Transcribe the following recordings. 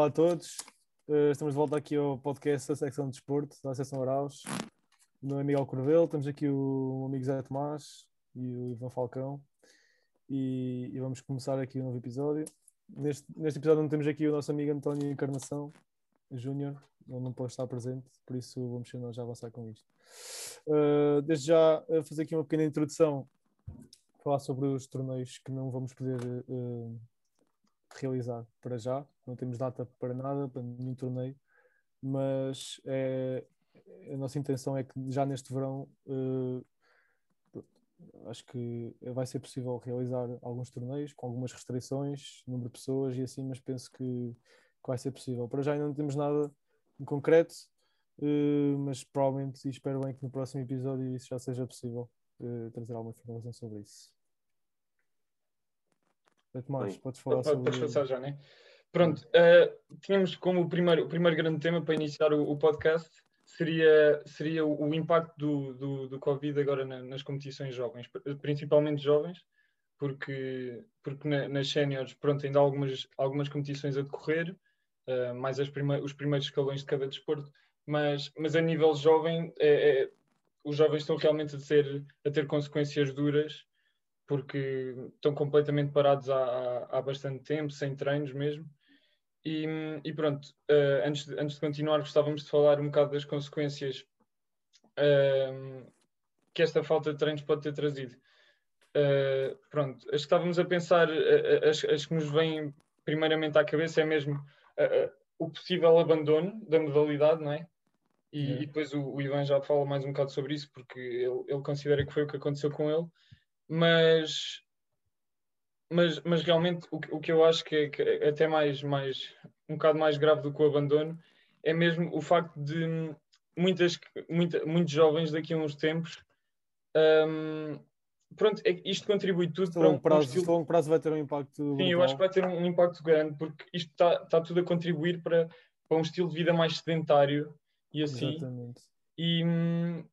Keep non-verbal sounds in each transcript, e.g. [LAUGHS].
Olá a todos, uh, estamos de volta aqui ao podcast da secção de desporto da Associação Araus. O meu amigo Alcorvel, temos aqui o, amigo Zé Tomás e o Ivan Falcão e, e, vamos começar aqui um novo episódio. Neste, neste episódio não temos aqui o nosso amigo António Encarnação Júnior, ele não pode estar presente, por isso vamos nós já avançar com isto. Uh, desde já fazer aqui uma pequena introdução, falar sobre os torneios que não vamos poder uh, realizar para já. Não temos data para nada, para nenhum torneio, mas é, a nossa intenção é que já neste verão uh, acho que vai ser possível realizar alguns torneios com algumas restrições, número de pessoas e assim, mas penso que, que vai ser possível. Para já ainda não temos nada em concreto, uh, mas provavelmente e espero bem que no próximo episódio isso já seja possível uh, trazer alguma informação sobre isso. Tomás, podes falar sobre... Podes passar já, né? Pronto, uh, tínhamos como o primeiro, o primeiro grande tema para iniciar o, o podcast seria, seria o, o impacto do, do, do, Covid agora na, nas competições jovens, principalmente jovens, porque, porque na, nas séniores, pronto, ainda há algumas, algumas competições a decorrer, uh, mais prime os primeiros escalões de cada desporto, mas, mas a nível jovem, é, é, os jovens estão realmente a ter, a ter consequências duras porque estão completamente parados há, há, bastante tempo, sem treinos mesmo. E, e pronto, uh, antes, de, antes de continuar, gostávamos de falar um bocado das consequências uh, que esta falta de treinos pode ter trazido. Uh, pronto, as que estávamos a pensar, as, as, que nos vêm primeiramente à cabeça é mesmo o possível abandono da modalidade, não é? E, é. e depois o, o, Ivan já fala mais um bocado sobre isso, porque ele, ele considera que foi o que aconteceu com ele mas mas, mas realmente o, o que eu acho que é, que é até mais, mais um bocado mais grave do que o abandono é mesmo o facto de muitas, muita, muitos jovens daqui a uns tempos um, pronto, é, isto contribui tudo para um, prazo, um estilo... longo prazo vai ter um impacto sim, brutal. eu acho que vai ter um, impacto grande porque isto está tá tudo a contribuir para, para um estilo de vida mais sedentário e assim Exatamente. e, hum,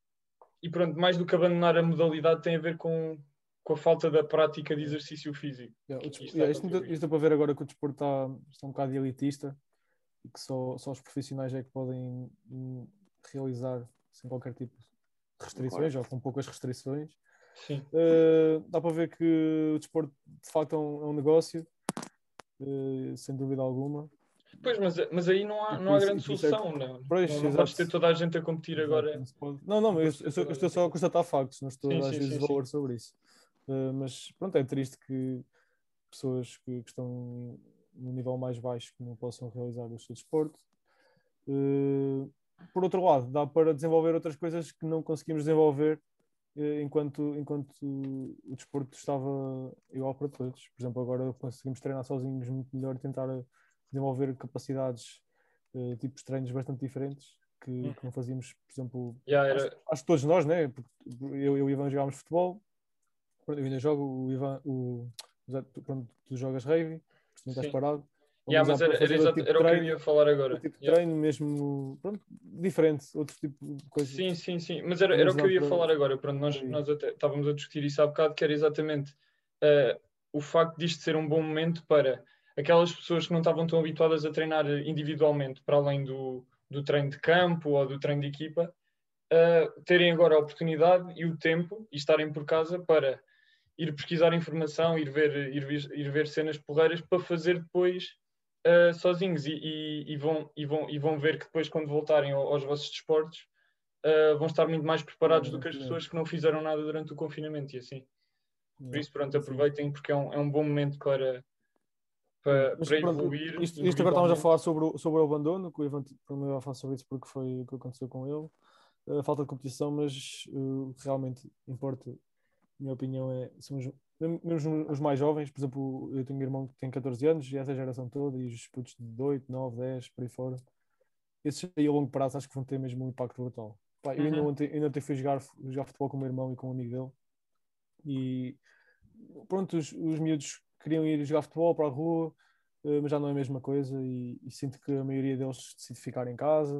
e pronto, mais do que abandonar a modalidade tem a ver com com a falta da prática de exercício físico. Yeah, isto, yeah, isto, isto é para ver agora que o desporto está, está um bocado elitista e que só, só os profissionais é que podem hum, realizar sem qualquer tipo de restrições claro. ou com poucas restrições. Sim. Uh, dá para ver que o desporto de facto é um, é um negócio, uh, sem dúvida alguma. Pois, mas, mas aí não há, não há grande é solução, é... não. Pois, não, não podes ter toda a gente a competir exato, agora. Não, não, eu, eu, eu, estou só a constatar factos, não estou sim, a dar valor sobre isso. Uh, mas pronto, é triste que pessoas que, que, estão no nível mais baixo que não possam realizar o seu desporto. Uh, por outro lado, dá para desenvolver outras coisas que não conseguimos desenvolver uh, enquanto, enquanto o desporto estava igual para todos. Por exemplo, agora conseguimos treinar sozinhos muito melhor e tentar desenvolver capacidades, tipos de treinos bastante diferentes que, que não fazíamos, por exemplo, yeah, era... acho, acho, que todos nós, né? Porque eu, eu e o Ivan jogámos futebol, eu ainda jogo, o Ivan, o, quando tu jogas rave, tu estás parado. Yeah, mas era, era, tipo era o que eu ia falar agora. O tipo de yeah. treino mesmo, pronto, diferente, outro tipo de coisa. Sim, sim, sim, mas era, era o que eu ia para... falar agora. Pronto, nós, nós até estávamos a discutir isso há bocado, que era exatamente uh, o facto disto ser um bom momento para aquelas pessoas que não estavam tão habituadas a treinar individualmente, para além do, do treino de campo ou do treino de equipa, uh, terem agora a oportunidade e o tempo e estarem por casa para ir pesquisar informação, ir ver, ir, ir ver cenas porreiras para fazer depois uh, sozinhos. E, e, e, vão, e, vão, e vão ver que depois, quando voltarem aos vossos desportos, uh, vão estar muito mais preparados do que as pessoas que não fizeram nada durante o confinamento e assim. Por isso, pronto, aproveitem porque é um, é um bom momento para, para, Mas, para pronto, evoluir. Isto, isto agora estamos a falar sobre o, sobre o abandono, que o Ivan vai falar sobre isso porque foi o que aconteceu com ele, a falta de competição, mas uh, realmente importa minha opinião é, são os, mesmo os mais jovens, por exemplo, eu tenho um irmão que tem 14 anos e essa geração toda, e os putos de 8, 9, 10, por aí fora, esses aí a longo prazo acho que vão ter mesmo um impacto brutal. Pá, eu ainda uhum. ontem, ainda ontem fui jogar, jogar futebol com o meu irmão e com um amigo dele e pronto, os, os miúdos queriam ir jogar futebol para a rua, uh, mas já não é a mesma coisa e, e, sinto que a maioria deles decide ficar em casa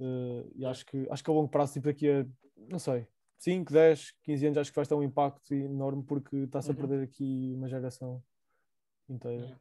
uh, e acho que, acho que a longo prazo, tipo daqui a, não sei, 5, 10, 15 anos acho que vai ter um impacto enorme porque está-se a uhum. perder aqui uma geração inteira.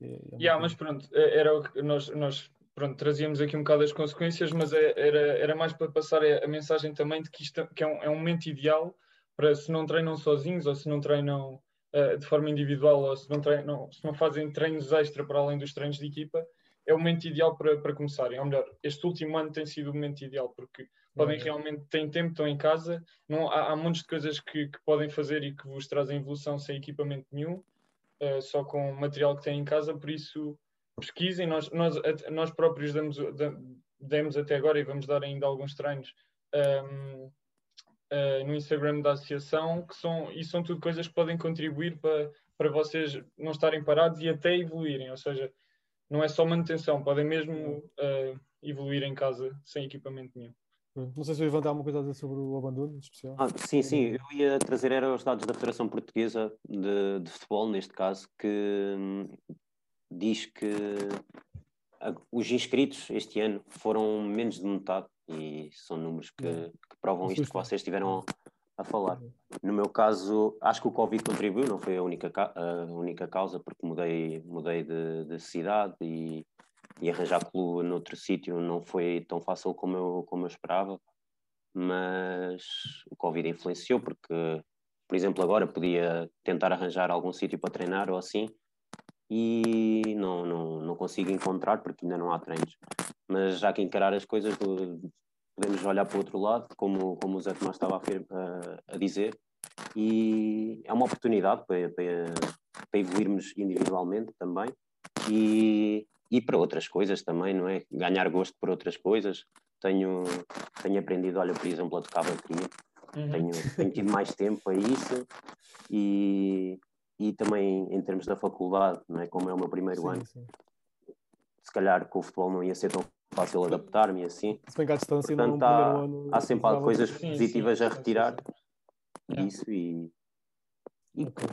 É, é Yeah, mas pronto, eh, era o que nós, nós pronto, trazíamos aqui um bocado as consequências, mas é, era, era mais para passar a mensagem também de que isto que é, um, é um momento ideal para se não treinam sozinhos ou se não treinam uh, de forma individual ou se não, treinam, se não fazem treinos extra para além dos treinos de equipa, é o momento ideal para, para começarem. Ou melhor, este último ano tem sido o momento ideal porque podem realmente, têm tempo, estão em casa, não, há, há montes de coisas que, que podem fazer e que vos trazem evolução sem equipamento nenhum uh, só com o material que têm em casa, por isso pesquisem, nós, nós, nós próprios damos, demos até agora e vamos dar ainda alguns treinos um, uh, eh, no Instagram da associação, que são, e são tudo coisas que podem contribuir para, para vocês não estarem parados e até evoluírem, ou seja, não é só manutenção, podem mesmo uh, evoluir em casa sem equipamento nenhum. Não sei se o Ivan tem alguma coisa a dizer sobre o abandono especial. Ah, sim, sim, eu ia trazer era os dados da Federação Portuguesa de, de Futebol, neste caso, que hum, diz que a, os inscritos este ano foram menos de metade, e são números que, que provam isto que vocês estiveram a falar. No meu caso, acho que o Covid contribuiu, não foi a única, a única causa, porque mudei, mudei de, de cidade e e arranjar clube noutro sítio não foi tão fácil como eu, como eu esperava, mas o Covid influenciou, porque, por exemplo, agora podia tentar arranjar algum sítio para treinar ou assim, e não, não, não consigo encontrar porque ainda não há treinos. Mas já que encarar as coisas, podemos olhar para o outro lado, como, como o Zé Tomás estava a, a dizer, e é uma oportunidade para, para, para evoluirmos individualmente também. E e para outras coisas também, não é? Ganhar gosto por outras coisas. Tenho, tenho aprendido, olha, por exemplo, a tocar bateria. Uhum. Tenho, tenho tido mais tempo a isso e, e também em termos da faculdade, não é? Como é o meu primeiro sim, ano, sim. se calhar com o futebol não ia ser tão fácil adaptar-me assim. Se bem que à distância Portanto, há, ano, há sempre há coisas sim, positivas a retirar disso e, e okay.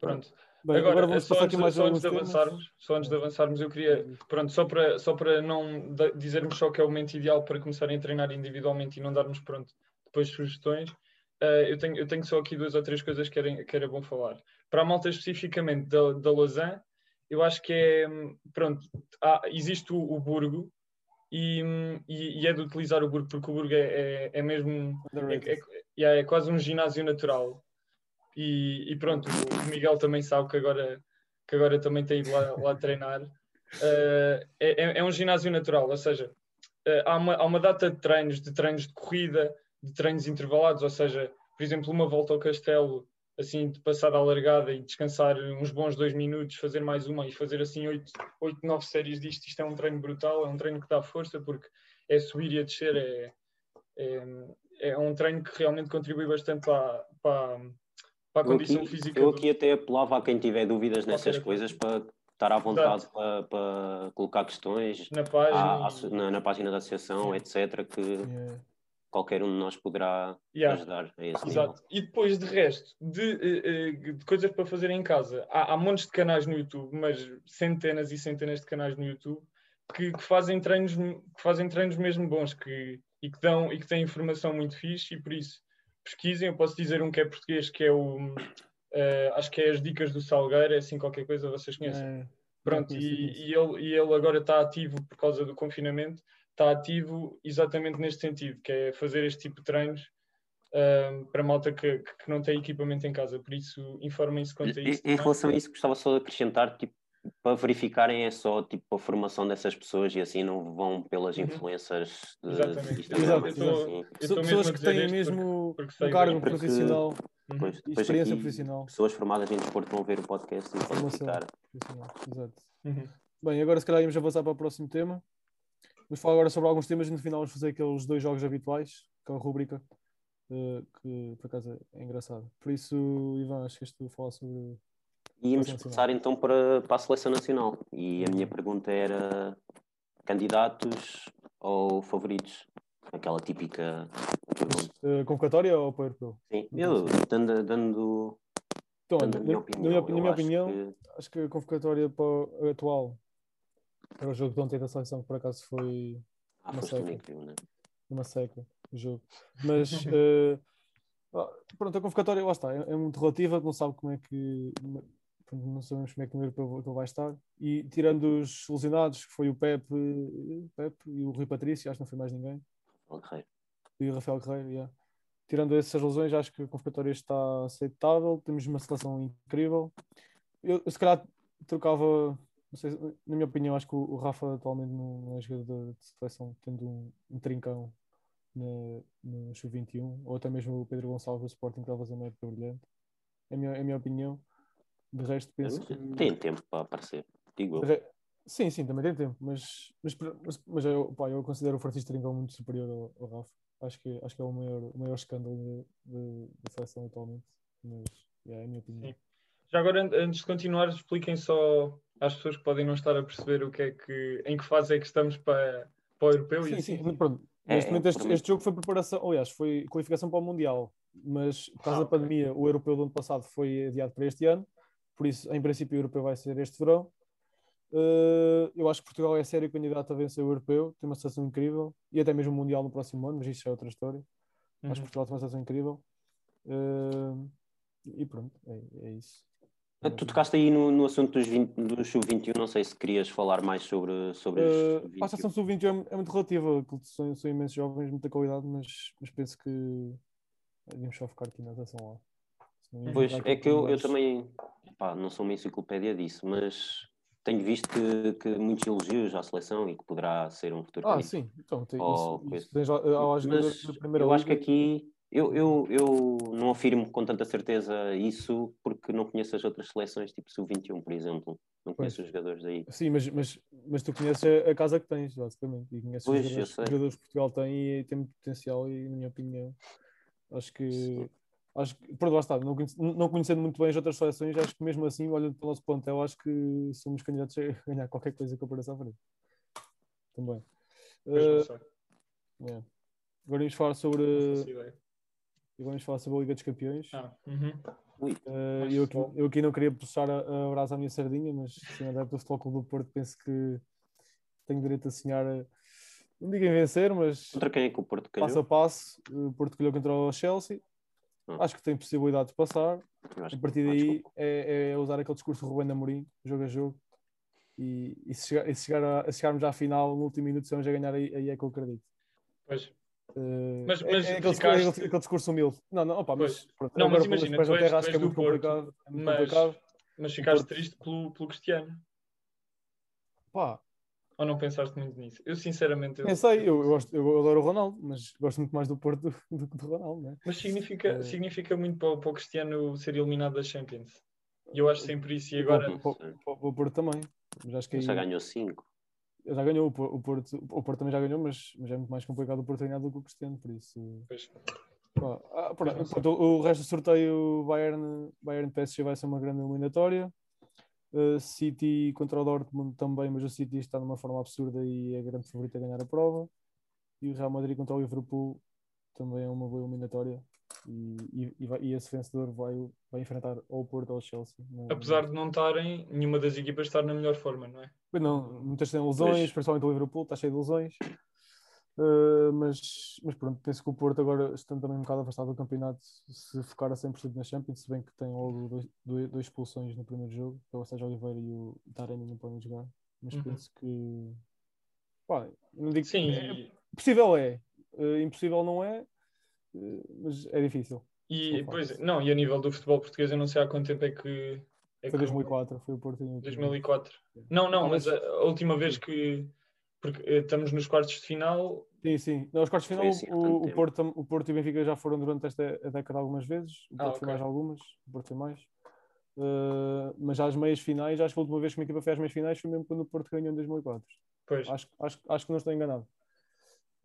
pronto. Bem, agora, agora vamos só, antes, mais só antes de avançarmos, só antes de avançarmos, eu queria, pronto, só para, só para não dizermos só que é o momento ideal para começarem a treinar individualmente e não darmos, pronto, depois sugestões, uh, eu, tenho, eu tenho só aqui duas ou três coisas que era, que era bom falar. Para a malta especificamente da, da Lausanne, eu acho que é, pronto, há, existe o, o Burgo e, e, e, é de utilizar o Burgo, porque o Burgo é, é, é mesmo, é, é, é quase um ginásio natural e, e, pronto, o Miguel também sabe que agora, que agora também tem ido lá, lá treinar. Uh, é, é, um ginásio natural, ou seja, uh, há, uma, há uma data de treinos, de treinos de corrida, de treinos intervalados, ou seja, por exemplo, uma volta ao castelo, assim, de passar a largada e descansar uns bons dois minutos, fazer mais uma e fazer assim oito, oito nove séries disto, isto é um treino brutal, é um treino que dá força, porque é subir e a descer, é, é, é um treino que realmente contribui bastante para, para, para a condição eu aqui, física. Eu aqui do... até apelava a quem tiver dúvidas nessas coisas para estar à vontade para, para, colocar questões na página, à, à, na, na, página da associação, etc. Que yeah. qualquer um de nós poderá yeah. ajudar a esse Exato. Nível. E depois, de resto, de, eh, eh, de, coisas para fazer em casa, há, há montes de canais no YouTube, mas centenas e centenas de canais no YouTube que, que fazem, treinos, que fazem treinos mesmo bons que, e, que dão, e que têm informação muito fixe e por isso pesquisem. Eu posso dizer um que é português, que é o. Uh, acho que é as Dicas do Salgueiro, é assim qualquer coisa, vocês conhecem. É, Pronto, e, e, ele, e ele agora está ativo por causa do confinamento, está ativo exatamente neste sentido, que é fazer este tipo de treinos uh, para malta que, que não tem equipamento em casa. Por isso, informem-se quanto a isso. Em, em relação a isso, gostava só de acrescentar, tipo, para verificarem é só tipo a formação dessas pessoas e assim não vão pelas uhum. influências de, Exatamente. Exato. Assim. pessoas que têm mesmo porque, porque um cargo porque, profissional depois, depois experiência profissional. Pessoas formadas em desporto vão ver o podcast e podem ficar. Exato. Uhum. Bem, agora se calhar íamos avançar para o próximo tema. Vamos falar agora sobre alguns temas e no final vamos fazer aqueles dois jogos habituais, que é a rubrica, uh, que por acaso é engraçado. Por isso, Ivan, acho que tu falar sobre Íamos passar então para, para a seleção nacional. E a minha pergunta era candidatos ou favoritos? Aquela típica pergunta. Uh, convocatória ou para europeu? Sim, eu dando, dando, então, dando a minha opinião. Na minha, na minha acho opinião, que... acho que a convocatória para o atual para o jogo de ontem da seleção, que por acaso foi ah, uma seca. Incrível, né? Uma seca o jogo. Mas uh, [LAUGHS] pronto, a convocatória lá está, é, é muito relativa, não sabe como é que não sabemos como é que no europeu ele vai estar. E tirando os lesionados, que foi o Pepe, Pepe e o Rui Patrício, acho que não foi mais ninguém. Ok. E o Rafael Guerreiro, yeah. Tirando essas lesões, acho que a convocatória está aceitável. Temos uma seleção incrível. Eu, eu se calhar trocava, sei, na minha opinião, acho que o, o Rafa atualmente não é jogador de seleção, tendo um, um trincão no, no Sub-21, ou até mesmo o Pedro Gonçalves do Sporting, que está a fazer uma época brilhante. É a minha, é a minha opinião. De resto, penso que. Tem tempo para aparecer, digo eu. Re- Sim, sim, também tem tempo, mas, mas, mas, mas eu, pá, eu considero o Francisco Trincão muito superior ao, ao Rafa. Acho que, acho que é o maior, o maior escândalo da seleção atualmente. Mas yeah, é a minha opinião. Sim. Já agora, an- antes de continuar, expliquem só às pessoas que podem não estar a perceber o que é que, em que fase é que estamos para, para o europeu. e Sim, assim. sim, pronto. É, Neste é, momento, este, por mim. este jogo foi preparação, aliás, foi qualificação para o Mundial, mas por causa Ah, da pandemia, o europeu do ano passado foi adiado para este ano, por isso, em princípio, o europeu vai ser este verão. Uh, eu acho que Portugal é sério candidato a vencer o europeu, tem uma seleção incrível e até mesmo o Mundial no próximo ano, mas isso já é outra história. Acho que Uhum. Portugal tem uma seleção incrível. Uh, e pronto, é, é isso. Ah, Tu tocaste aí no, no assunto dos, 20 do Sub-21, não sei se querias falar mais sobre, sobre Uh, Sub-21. a seleção sub-20 é, é muito relativa, são, são imensos jovens, muita qualidade, mas, mas penso que devemos só focar aqui na seleção lá. Pois, é que eu, eu também, pá, não sou uma enciclopédia disso, mas tenho visto que, que muitos elogios à seleção e que poderá ser um futuro Ah, candidato. sim, então tem Oh, isso. isso. Mas da primeira eu acho que liga. aqui eu, eu, eu não afirmo com tanta certeza isso porque não conheço as outras seleções, tipo Sub-21, por exemplo. Não Pois. conheço os jogadores daí. Sim, mas, mas, mas tu conheces a, casa que tens, basicamente. E conheces Pois, os jogadores, jogadores que Portugal tem e tem muito potencial e, na minha opinião, acho que. Sim. Acho que, pronto, lá está, não, não conhecendo muito bem as outras seleções, acho que mesmo assim, olhando para o nosso plantel, acho que somos candidatos a [LAUGHS] ganhar qualquer coisa que apareça à frente. Também. Uh. Agora vamos falar sobre. Vamos falar sobre a Liga dos Campeões. Ah, uhum. Uh, eu, aqui, eu aqui não queria puxar a, a brasa à minha sardinha, mas sendo adepto do Futebol Clube do Porto, penso que tenho direito a sonhar, eh, não digo em vencer, mas contra quem é que o Porto calhou? passo a passo. O Porto colheu contra o Chelsea. Hum. Acho que tem possibilidade de passar. A partir daí é, é usar aquele discurso do Rubén Amorim, jogo a jogo. E, e se, chegar, e se chegar a, a chegarmos à final, no último minuto, se vamos a ganhar, aí, aí é que eu acredito. Pois. Uh, Mas- é- mas é aquele, ficaste- aquele- aquele discurso humilde. Não, não, opa, mas, pronto, Não, mas imagina, pés tu és- terra, acho que é muito Porto, complicado. É muito mas, complicado. mas ficaste Porto- triste pelo, pelo Cristiano. Pá, Ou não pensaste muito nisso? Eu, sinceramente, eu- pensei, eu, eu, gosto, eu adoro o Ronaldo, mas gosto muito mais do Porto do, que do Ronaldo, né? Mas significa, Eh. significa muito para, o- para o Cristiano ser eliminado da Champions. E eu acho sempre isso. E para o- agora, para, o- para o Porto também. Mas acho que aí, Já ganhou 5. já ganhou o Porto, o Porto, o Porto também já ganhou, mas, mas é muito mais complicado o Porto ganhar do que o Cristiano, por isso. pois, ah, pronto, pronto, o, o resto do sorteio Bayern, Bayern PSG vai ser uma grande eliminatória. Uh, City contra o Dortmund também, mas o City está numa forma absurda e é grande favorito a ganhar a prova. E o Real Madrid contra o Liverpool também é uma boa eliminatória. E, e, e, vai- e esse vencedor vai, vai enfrentar ou o Porto ou o Chelsea. Apesar de não estarem, nenhuma das equipas estar na melhor forma, não é? Pois não, muitas têm lesões, Pois. principalmente o Liverpool, está cheio de lesões. Uh, mas, mas pronto, penso que o Porto agora, estando também um bocado afastado do campeonato, se focar a 100% na Champions, se bem que tem logo dois, dois, dois expulsões no primeiro jogo, que é o Sérgio Oliveira e o Taremi não podem jogar, mas Uhum. penso que pá, não digo Sim, é, e, possível é, Uh, impossível não é, uh, mas é difícil. e, pois, não, e a nível do futebol português, eu não sei há quanto tempo é que. É Foi que- 2004, foi o Porto em 2004. Não, não, Ah, mas mas- a, a última vez que. Porque eh, estamos nos quartos de final. Sim, sim. Não, os quartos de Foi final, assim o, o. Porto, o Porto e o Benfica já foram durante esta década algumas vezes. O Ah, Porto foi ok. mais algumas, o Porto foi mais. Uh, mas já as meias finais, acho que a última vez que uma equipa fez as meias finais foi mesmo quando o Porto ganhou em 2004. Pois, Acho, acho, acho que não estou enganado.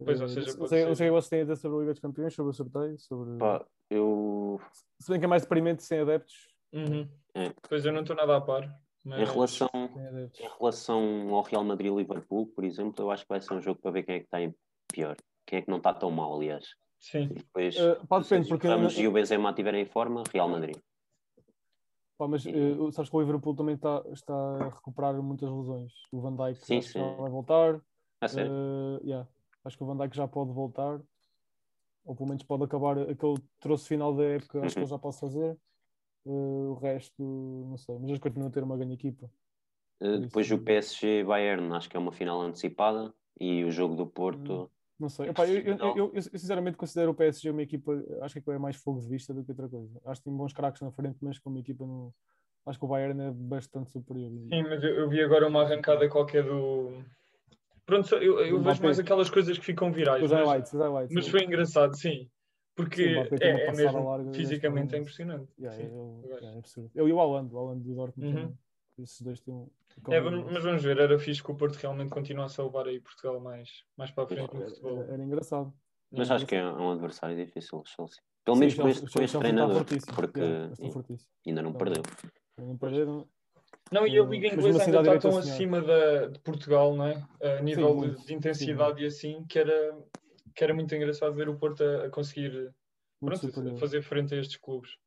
Pois, ou Uh, seja, não sei, não sei o que vocês têm a dizer sobre a Liga dos Campeões, sobre o sorteio, sobre... Pá, eu. Se bem que é mais deprimente sem adeptos. uhum. É. Pois eu não estou nada a par. Mas... Em relação, em relação ao Real Madrid e Liverpool, por exemplo, eu acho que vai ser um jogo para ver quem é que está em pior. Quem é que não está tão mal, aliás. Sim, E depois, Uh, pá, se depende, os porque... Ramos e o Benzema estiverem em forma, Real Madrid. Pá, mas uh, sabes que o Liverpool também está, está a recuperar muitas lesões. O Van Dijk Sim, sim. já vai voltar. A sério? Uh, yeah. Acho que o Van Dijk já pode voltar, ou pelo menos pode acabar aquele troço final da época, acho que Uhum. ele já pode fazer. Uh, o resto, não sei, mas eles continuam a ter uma grande equipa. Uh, depois o PSG Bayern, acho que é uma final antecipada. E o jogo do Porto. Hum, não sei. Epá, eu, eu, eu, eu, sinceramente considero o PSG uma equipa, acho que é mais fogo de vista do que outra coisa. Acho que tem bons craques na frente, mas como equipa não. Acho que o Bayern é bastante superior. Sim, mas eu, vi agora uma arrancada qualquer do. Pronto, eu, eu vejo mais aquelas coisas que ficam virais. Os highlights, os highlights. Mas foi engraçado, sim. Porque sim, é, é mesmo, larga, fisicamente é impressionante. Yeah, eu, yeah, é absurdo. Eu e o Alan, o Alan do Dortmund uhum. Esses dois têm um. É, mas vamos ver, era fixe que o Porto realmente continuasse a levar aí Portugal mais, mais para a frente no futebol. Era, era engraçado. Mas acho que é um adversário difícil, Chelsea. Pelo menos com este, com este treinador, porque ainda não perdeu. Não perderam. Não, e a Liga Inglesa ainda está tão acima da, de Portugal, não é? A nível sim, de, de, intensidade sim, e assim, que era, que era muito engraçado ver o Porto a, a conseguir pronto, fazer frente a estes clubes.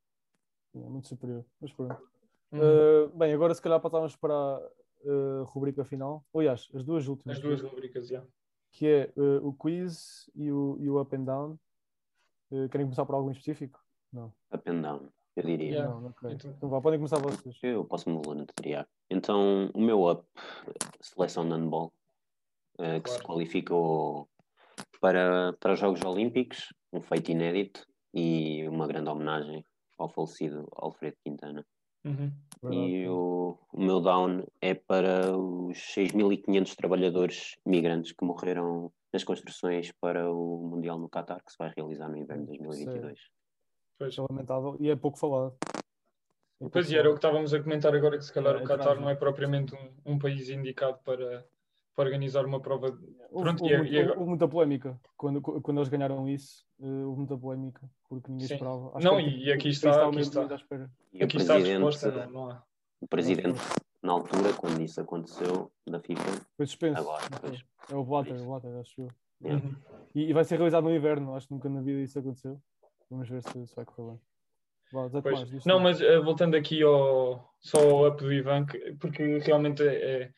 É, muito superior, mas pronto. Uhum. Uh, bem, agora se calhar passávamos para a uh, rubrica final. Aliás, as duas últimas. As duas rubricas, já. Que é uh, o quiz e o, e o up and down. querem começar por algo em específico? Não. Up and down, eu diria. Yeah. Não, okay. então, então vá, podem começar vocês. Eu posso me voluntariar. Então, o meu up, seleção de handball, claro. que se qualificou para, para os Jogos Olímpicos, um feito inédito e uma grande homenagem ao falecido Alfredo Quintana. Uhum. E o, o, meu down é para os 6.500 trabalhadores migrantes que morreram nas construções para o Mundial no Qatar, que se vai realizar no inverno de 2022. Pois. É lamentável e é pouco falado. É pois, e era o que estávamos a comentar agora, que se calhar é, o Qatar não é propriamente um, um país indicado para, para organizar uma prova. Houve, Pronto, houve, e, houve, houve muita polémica quando, quando eles ganharam isso. Uh, houve muita polémica porque ninguém Sim. esperava. Acho não, e, e aqui está, aqui está. E aqui está a resposta. Não, não há. O presidente, na altura, quando isso aconteceu, da FIFA. Foi suspenso. Agora, depois, é o Blatter, o Blatter, acho eu. Yeah. Uhum. E, e, vai ser realizado no inverno, acho que nunca na vida isso aconteceu. Vamos ver se, se vai correr bem. Pois, não, mas uh, voltando aqui ao, só ao up do Ivan, que, porque realmente é,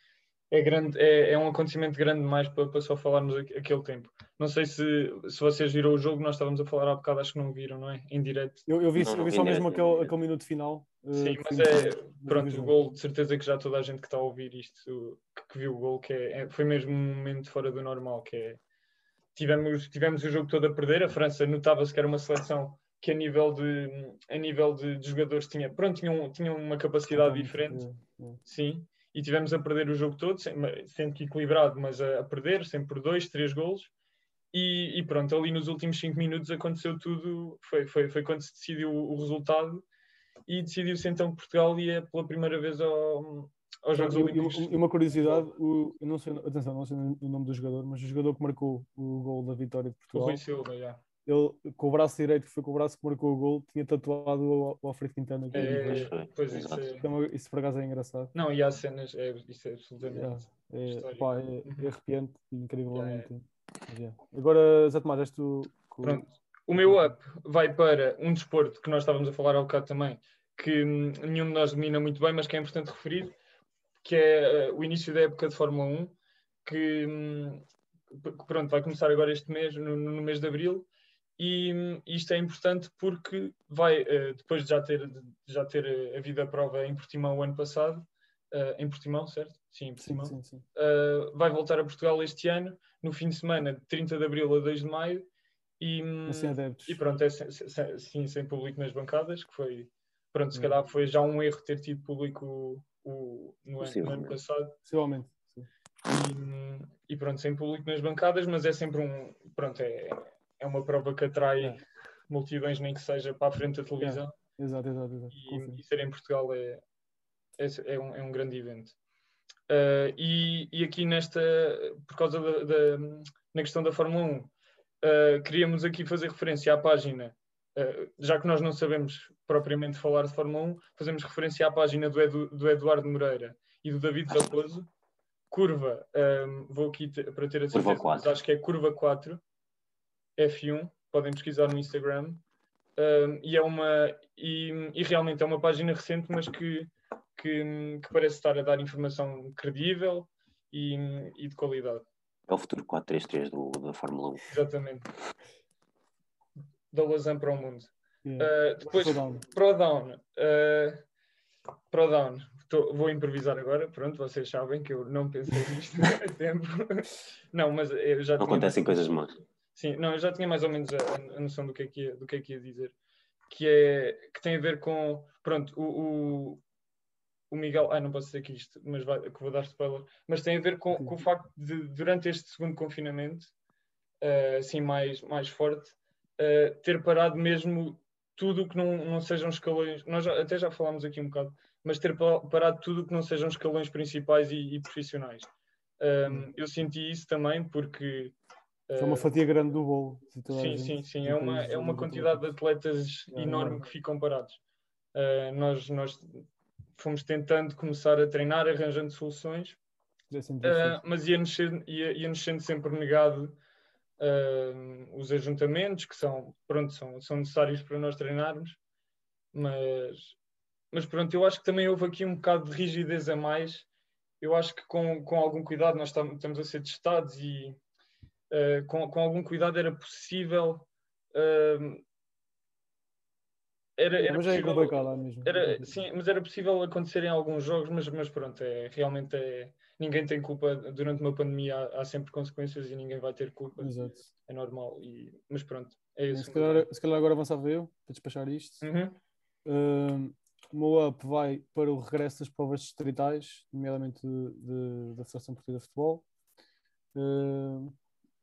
é grande, é, é um acontecimento grande demais para, para só falarmos aquele tempo. Não sei se, se vocês viram o jogo, nós estávamos a falar há bocado, acho que não viram, não é? Em direto. Eu, eu vi, não, eu vi só mesmo aquele, aquele minuto final. Uh, Sim, mas é, pronto, o gol, de certeza que já toda a gente que está a ouvir isto, que, que viu o gol, que é, é, foi mesmo um momento fora do normal, que é, tivemos, tivemos o jogo todo a perder, a França notava-se que era uma seleção que a nível de, a nível de, de jogadores tinha, pronto, tinham, tinham uma capacidade diferente, é, é. sim, e tivemos a perder o jogo todo, sendo que equilibrado, mas a, a perder, sempre por dois, três golos. E, e, pronto, ali nos últimos cinco minutos aconteceu tudo, foi, foi, foi quando se decidiu o, resultado e decidiu-se então que Portugal ia pela primeira vez ao, aos Jogos Olímpicos. E uma curiosidade, o, não sei, atenção, não sei o nome do jogador, mas o jogador que marcou o gol da vitória de Portugal. O Rui Silva, já ele, com o braço direito, que foi com o braço que marcou o gol, tinha tatuado o, o Alfredo Quintana. É, é, pois isso, é... Então, isso por acaso é engraçado. Não, e há cenas, é, isso é absolutamente. É, pá, é, é arrepiante e incrivelmente. Yeah. Agora, Zé Tomás, és tu. Pronto. O meu up vai para um desporto que nós estávamos a falar há bocado também, que hum, nenhum de nós domina muito bem, mas que é importante referir, que é uh, o início da época de Fórmula 1, que, hum, pronto, vai começar agora este mês, no, no mês de Abril, e isto é importante porque vai, eh, depois de já ter, de já ter eh, havido a prova em Portimão o ano passado, eh, em Portimão, certo? Sim, em Portimão. Sim, sim, sim. vai voltar a Portugal este ano, no fim de semana, de 30 de abril a 2 de maio. E, e pronto, é sem, sem, sim, sem público nas bancadas, que foi, pronto, se hum. calhar foi já um erro ter tido público o, no, ano, no ano passado. Possivelmente. E, e, pronto, sem público nas bancadas, mas é sempre um, pronto, é, é uma prova que atrai é. multidões, nem que seja para a frente da televisão. É. Exato, exato, exato. E, e, ser em Portugal é, é, é, um, é um grande evento. Uh, e, e aqui nesta, por causa da, da na questão da Fórmula 1, uh, ah, queríamos aqui fazer referência à página, uh, já que nós não sabemos propriamente falar de Fórmula 1, fazemos referência à página do, Edu, do Eduardo Moreira e do David Raposo, curva, um, vou aqui para ter a certeza, acho que é curva 4, F1, podem pesquisar no Instagram. Um, e é uma e, e, realmente é uma página recente, mas que, que, que parece estar a dar informação credível e, e de qualidade. É o futuro 433 do, da Fórmula 1. Exatamente. Da Lausanne para o mundo. Yeah. Uh, depois, Prodown. Prodown. Uh, Prodown. Vou improvisar agora, pronto, vocês sabem que eu não pensei nisto [LAUGHS] há tempo. Não, mas eu já Não tinha acontecem mais- coisas más. Sim, não, eu já tinha mais ou menos a, a noção do que, é que ia, do que é que ia dizer. Que, é, que tem a ver com. Pronto, o, o, o Miguel. Ai, não posso dizer aqui isto, mas vai, que vou dar spoiler. Mas tem a ver com, com o facto de, durante este segundo confinamento, eh, assim mais, mais forte, eh, ter parado mesmo tudo o que não, não sejam escalões. Nós já- até já falámos aqui um bocado, mas ter pa- parado tudo o que não sejam escalões principais e, e profissionais. Um, eu senti isso também porque. Foi uma fatia grande do bolo. Sim, sim, sim. É uma, é uma quantidade de atletas É enorme que ficam parados. Uh, nós, nós fomos tentando começar a treinar, arranjando soluções, É uh, mas ia-nos sendo, ia, ia-nos sendo sempre negado uh, os ajuntamentos, que são, pronto, são, são necessários para nós treinarmos. Mas, mas pronto, eu acho que também houve aqui um bocado de rigidez a mais. Eu acho que com, com algum cuidado nós tam- estamos a ser testados e uh, com, com algum cuidado era possível. uh, era, era mas é possível- complicado lá mesmo. era, sim, mas era possível acontecer em alguns jogos, mas, mas pronto, é, realmente é, ninguém tem culpa. Durante uma pandemia há, há sempre consequências e ninguém vai ter culpa. Exato. É normal. E, mas pronto, é isso. Se calhar, se calhar agora avançava eu para despachar isto. Uhum. Um, o meu up vai para o regresso das provas distritais, nomeadamente de- de- da Federação Portuguesa de Futebol. Um,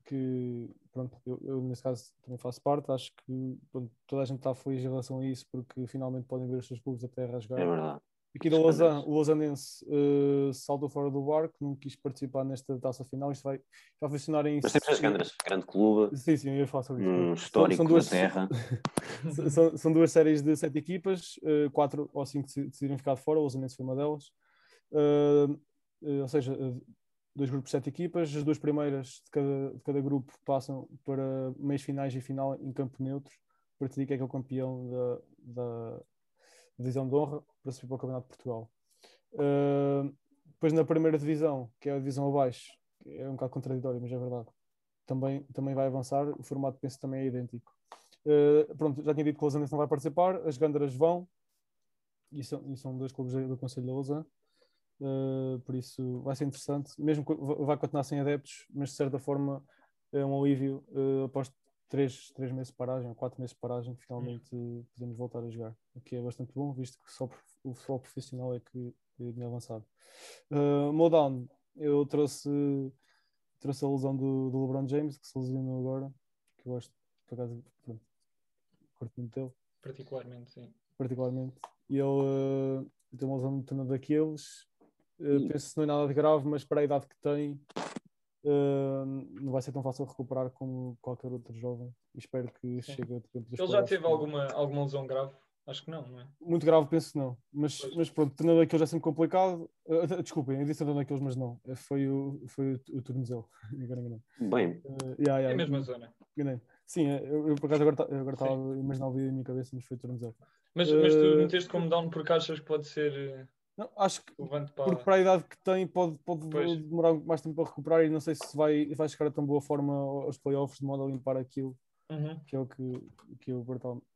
que, pronto, eu, eu nesse caso também faço parte. Acho que pronto, toda a gente está feliz em relação a isso, porque finalmente podem ver os seus clubes até a rasgar. É verdade. Aqui da Lausanne, o Lausanense uh, saltou fora do barco, não quis participar nesta taça final. Isto vai, vai funcionar em. Mas temos as Gandras, grande clube, Sim, sim, eu ia falar sobre isso. um São- histórico são duas, da terra. [LAUGHS] são- São, são duas séries de sete equipas, eh, quatro ou cinco deci- decidiram ficar de fora, o Lausanense foi uma delas. Eh, ou seja, dois grupos de sete equipas, as duas primeiras de cada, de cada grupo passam para meios finais e final em campo neutro, para decidir quem é que é o campeão da, da divisão de honra para subir para o Campeonato de Portugal. Eh, depois na primeira divisão, que é a divisão abaixo, é um bocado contraditório, mas é verdade, também, também vai avançar, o formato penso também é idêntico. Uh, pronto, já tinha dito que o Lausanne não vai participar, as Gândaras vão, e são, e são dois clubes do Conselho de Lausanne, uh, por isso vai ser interessante, mesmo que va- vai continuar sem adeptos, mas de certa forma é um alívio uh, após três, três meses de paragem, ou quatro meses de paragem, finalmente uh, podemos voltar a jogar, o que é bastante bom, visto que só o futebol profissional é que é tinha avançado. Uh, Modown, eu trouxe, trouxe a lesão do, do LeBron James, que se lesionou agora, que eu gosto, por acaso, pronto, curto muito dele, Particularmente, sim. particularmente. E ele uh, tem uma lesão no torno daqueles. Uh, Ih. penso que não é nada de grave, mas para a idade que tem, uh, não vai ser tão fácil recuperar como qualquer outro jovem. E espero que Sim. chegue a tempo Ele já teve alguma, alguma lesão grave? Acho que não, não é? Muito grave, penso que não. Mas, Pois. mas pronto, torneio daqueles é sempre complicado. Uh, desculpem, eu disse torneio daqueles, mas não. Foi o, foi o, o tornozelo. [LAUGHS] Agora enganei. Bem, Uh, yeah, É yeah, a mesma zona. enganei. Sim, eu, eu por acaso agora estava a imaginar o vídeo na minha cabeça, mas foi o tornozelo. Mas, mas tu Eh, meteste como down porque achas que pode ser eh, Não, acho que relevante para. porque para a idade que tem pode, pode Pois. demorar mais tempo para recuperar e não sei se vai, vai chegar a tão boa forma aos playoffs de modo a limpar aquilo Uhum. que é o que, que eu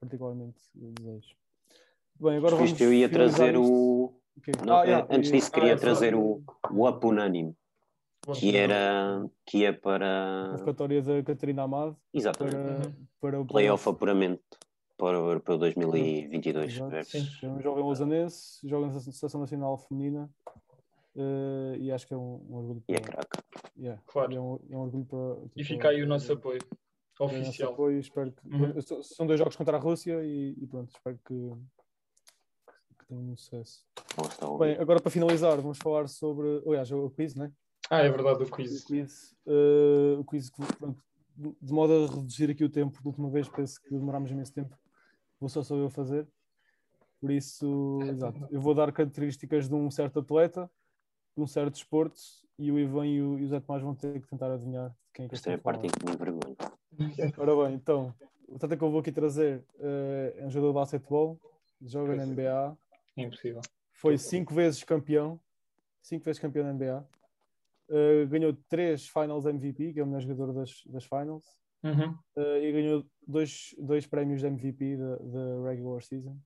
particularmente desejo. Bem, agora vamos eu ia trazer isto. o. Ok. Não, Ah, yeah, antes disso, Ah, queria é trazer o, o Up Unânime, que era. que é para. convocatória da Catarina Amado Exatamente. para, Uhum. para o Playoff apuramento para o Europeu 2022. Exato. versus- Sim. É um jovem lausanense, joga na Seleção Nacional Feminina eh, e acho que é um, um orgulho E é para, craque. yeah, Claro. e é um, é um orgulho para E tipo, fica aí o nosso para- apoio para o nosso oficial. apoio, espero que Uhum. são dois jogos contra a Rússia e, e pronto, espero que, que tenham um sucesso. Bem, agora para finalizar, vamos falar sobre aliás, o quiz, né? Ah, é verdade, o O quiz. quiz, eh, o quiz que, pronto, de- de modo a reduzir aqui o tempo, da última vez penso que demorámos imenso tempo, vou só sou eu fazer. Por isso, exato, eu vou dar características de um certo atleta, de um certo desporto, e o Ivan e o, e o Zé Tomás vão ter que tentar adivinhar quem é que Esta é a parte em que me. Ora bem, então, o atleta que eu vou aqui trazer eh, é um jogador de basquetebol, joga na NBA, É impossível. foi cinco vezes campeão, cinco vezes campeão da NBA, Uh, ganhou três Finals MVP, que é o melhor jogador das, das Finals, Uhum. eh, e ganhou dois, dois prémios de MVP da regular season.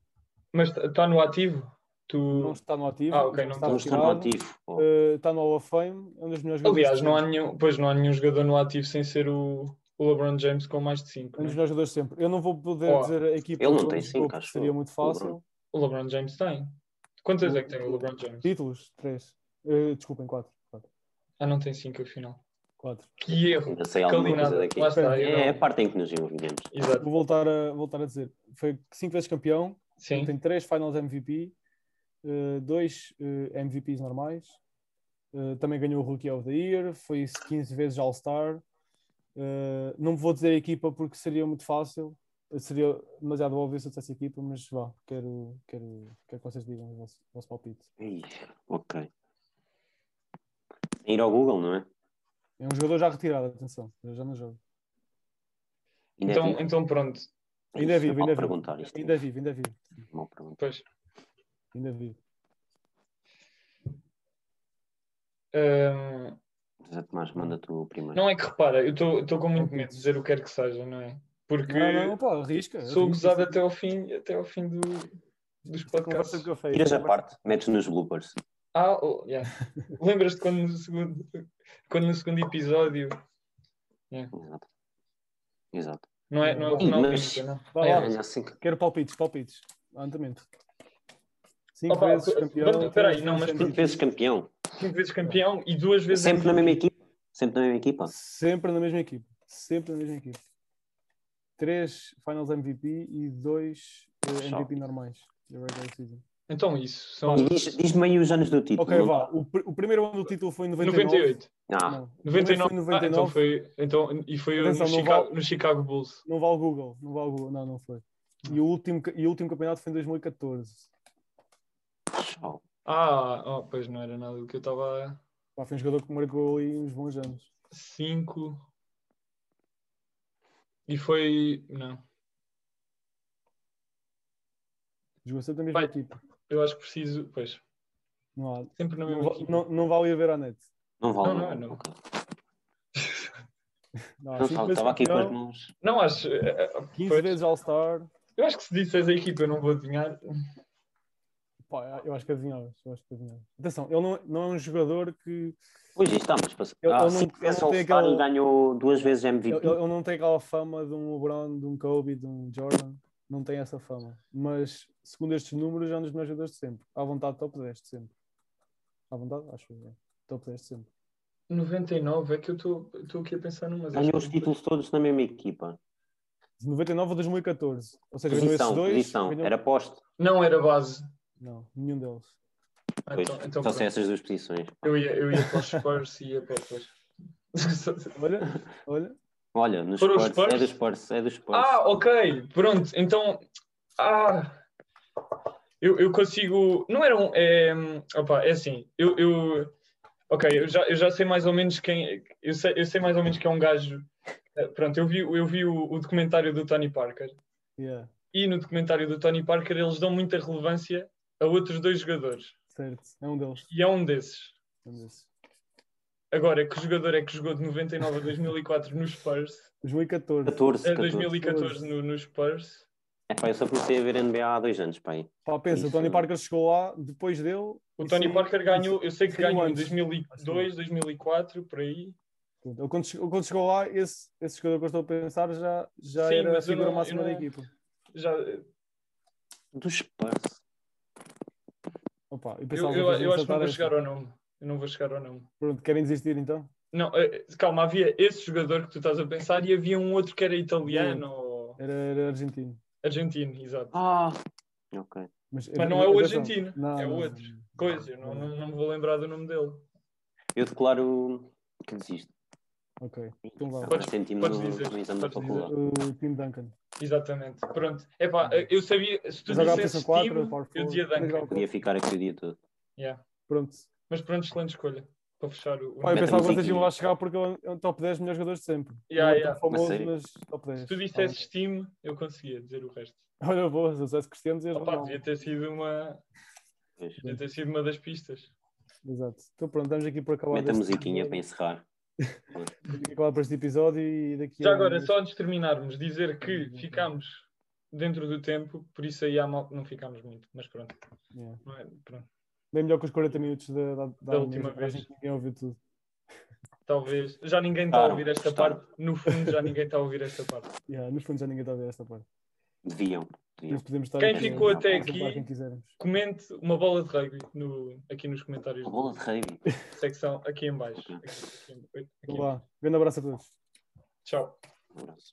Mas está no ativo? Tu... Não está no ativo, Ah, ok, não está Não está no ativo. pô. Eh, está no Hall of Fame, é um dos melhores jogadores. Aliás, não há nenhum, pois não há nenhum jogador no ativo sem ser o, o LeBron James com mais de 5. É um dos melhores jogadores sempre. Eu não vou poder Oh, dizer a equipa ele não tem jogou, cinco, porque acho seria muito o LeBron. fácil. O LeBron James tem. Quantas é que tem o LeBron James? Títulos, três. Eh, desculpem, quatro. Quatro. Ah, não tem 5 afinal. Quatro. Que erro. Ainda sei alguma coisa daqui. Lá está. eu É a parte em que nos envolvemos. Exato. Vou voltar a, voltar a dizer. Foi cinco vezes campeão, Sim. tem três Finals MVP, eh, dois eh, MVPs normais, eh, também ganhou o Rookie of the Year, foi 15 vezes All-Star. Não vou dizer a equipa porque seria muito fácil, seria demasiado óbvio se eu dissesse a equipa, mas vá, quero, quero, quero que vocês digam o vosso, o vosso palpite. Ok. Sem ir ao Google, não é? É um jogador já retirado, atenção, eu já não jogo. Ainda é Então, vivo? então pronto. Ainda é Isso, vivo, ainda é vivo. Ainda é vivo, ainda é vivo. Pois. Ainda é vivo. Ahm, José Tomás, manda tu o primeiro. não é que repara, eu estou com muito medo de dizer o que quer que seja, não é? Porque Não, não, pá, arrisca. sou arrisca. gozado até ao fim, até ao fim do, dos podcasts. Tiras a parte, metes nos bloopers. Ah, oh, yeah. lembras-te quando no segundo, quando no segundo episódio Exato. Exato. não é, não é o final mas- do não? Vá Ah, lá. Ganha assim que- Quero palpites, palpites. Andamento. Cinco Opa, vezes campeão. peraí, não, mas vezes Cinco vezes campeão. Cinco vezes campeão e duas vezes Sempre na mesma equipa. Sempre na mesma equipa. Sempre na mesma equipe. Sempre na mesma equipe. Três Finals MVP e dois eh. MVP normais. da regular season. Então isso, são E diz- Diz-me aí os anos do título. Ok, não- vá. O, pr- o primeiro ano do título foi em 99. 98. Ah, Não, o primeiro 99. foi em Ah, então 99. foi, então, e foi Atenção, no, Chicago, vale- no Chicago Bulls. Não vale Google. Não vale Google. Não, não foi. E o último, e o último campeonato foi em 2014. tchau. Ah, oh, pois não era nada do que eu estava a Pá, foi um jogador que marcou ali uns bons anos. 5. E foi. Não, Jogou sempre na mesma Vai. equipa. Eu acho que preciso. Pois, Não, há, sempre na não, mesma va- não, não vale a ver à net. Não vale. Não, não, não. Ok. [LAUGHS] Não, há Não cinco vezes Estava aqui com as campeão, mãos. Não, acho. eh, eh, 15 pois, vezes All-Star. Eu acho que se disseres a equipa eu não vou adivinhar. Pá, eu acho que adivinhavas. Eu acho que adivinhavas. Atenção, ele não, não é um jogador que. Pois isto está, mas passou. Ele- Ah, ele não- cinco vezes não tem All-Star aquela- e ganhou duas vezes Ele, MVP. ele- ele não tem aquela fama de um LeBron, de um Kobe, de um Jordan. Não tem essa fama. Mas, segundo estes números, é um dos melhores jogadores de sempre. À vontade, top 10 de sempre. À vontade, acho. eu. Top 10 de sempre. 99 é que eu estou aqui a pensar numa. Ganhou os títulos todos na mesma equipa. De 99 a 2014. Ou seja, ganhou esses dois. posição. ganhou- Era posto. Não era base. Não, nenhum deles. Ah, Pois, então, então só se pronto. essas duas posições. eu, ia, eu ia para os Spurs e ia para os. Olha, [LAUGHS] olha. Olha, nos Foram os Spurs, é Spurs? dos Spurs, é dos Spurs. Ah, ok, pronto. Então, ah, eu, eu consigo. Não era um. É, opa, é assim. Eu, eu, ok, eu já, eu já sei mais ou menos quem. Eu sei, eu sei mais ou menos que é um gajo. eh, Pronto, eu vi, eu vi o, o documentário do Tony Parker Yeah, e no documentário do Tony Parker eles dão muita relevância a outros dois jogadores certo. É um deles. e é um desses. É um desses. Agora, que jogador é que jogou de 99 a 2004 nos Spurs? 2014. 14, A 14. 2014 no, nos Spurs? É pá, eu só comecei a ver NBA há dois anos, pá. aí. Pá, pensa, Isso. o Tony Parker chegou lá depois dele. O Tony Parker ganhou, eu sei que ganhou em antes. 2002, 2004, por aí. Ele quando, chegou, quando chegou lá, esse, esse jogador que eu estou a pensar já, já Sim, era a eu figura não- máxima eu da não- equipa. Já, Dos Spurs. Opa, eu, eu, eu, eu acho que não vou chegar ao nome. Eu não vou chegar ao nome. Pronto, querem desistir então? Não, eh, calma, havia esse jogador que tu estás a pensar e havia um outro que era italiano ou Era, era argentino. argentino, exato. Ah, ok. Mas, Mas não é o argentino, não, é o outro. não. Coisa, eu não, não, não me vou lembrar do nome dele. Eu declaro que desisto. Ok, então vá. Podes- podes dizer, no exame da podes dizer. faculdade. O Tim Duncan. Exatamente. Pronto. Epá, eu sabia, se tu Joga a dissesses posição 4, time, power eu dizia Duncan. Podia ficar aqui o dia todo. Yeah. Pronto. Mas pronto, excelente escolha. Para fechar o. Pá, eu pensava que vocês iam lá chegar porque ele é um top 10 melhores jogadores de sempre. Yeah, é yeah. famoso, sério? mas top 10. Se tu dissesses time, eu conseguia dizer o resto. Olha, boa, se eu dissesse Cristiano, dizias Opa, devia ter sido uma. Devia ter sido uma das pistas. Exato. Então pronto, estamos aqui por acabar. Mete a musiquinha para encerrar. Acabar por este episódio e daqui Já a agora, só antes de terminarmos, dizer que ficámos dentro do tempo, por isso aí há mal que não ficámos muito, mas pronto. Yeah. não é- pronto. Bem melhor que os 40 minutos da, da, Da última Acho vez. que ninguém ouviu tudo. Talvez. Já ninguém está a Gostaram, ouvir esta gostaram. parte. No fundo, já ninguém está a ouvir esta parte. [LAUGHS] Yeah, no fundo já ninguém está a ver esta parte. Deviam. Deviam. Quem aqui ficou a- até a aqui-. Comente uma bola de rugby no, aqui nos comentários A bola de rugby. da secção, aqui em baixo. Aqui, aqui em- aqui em Então. Grande abraço a todos. Tchau. Um abraço.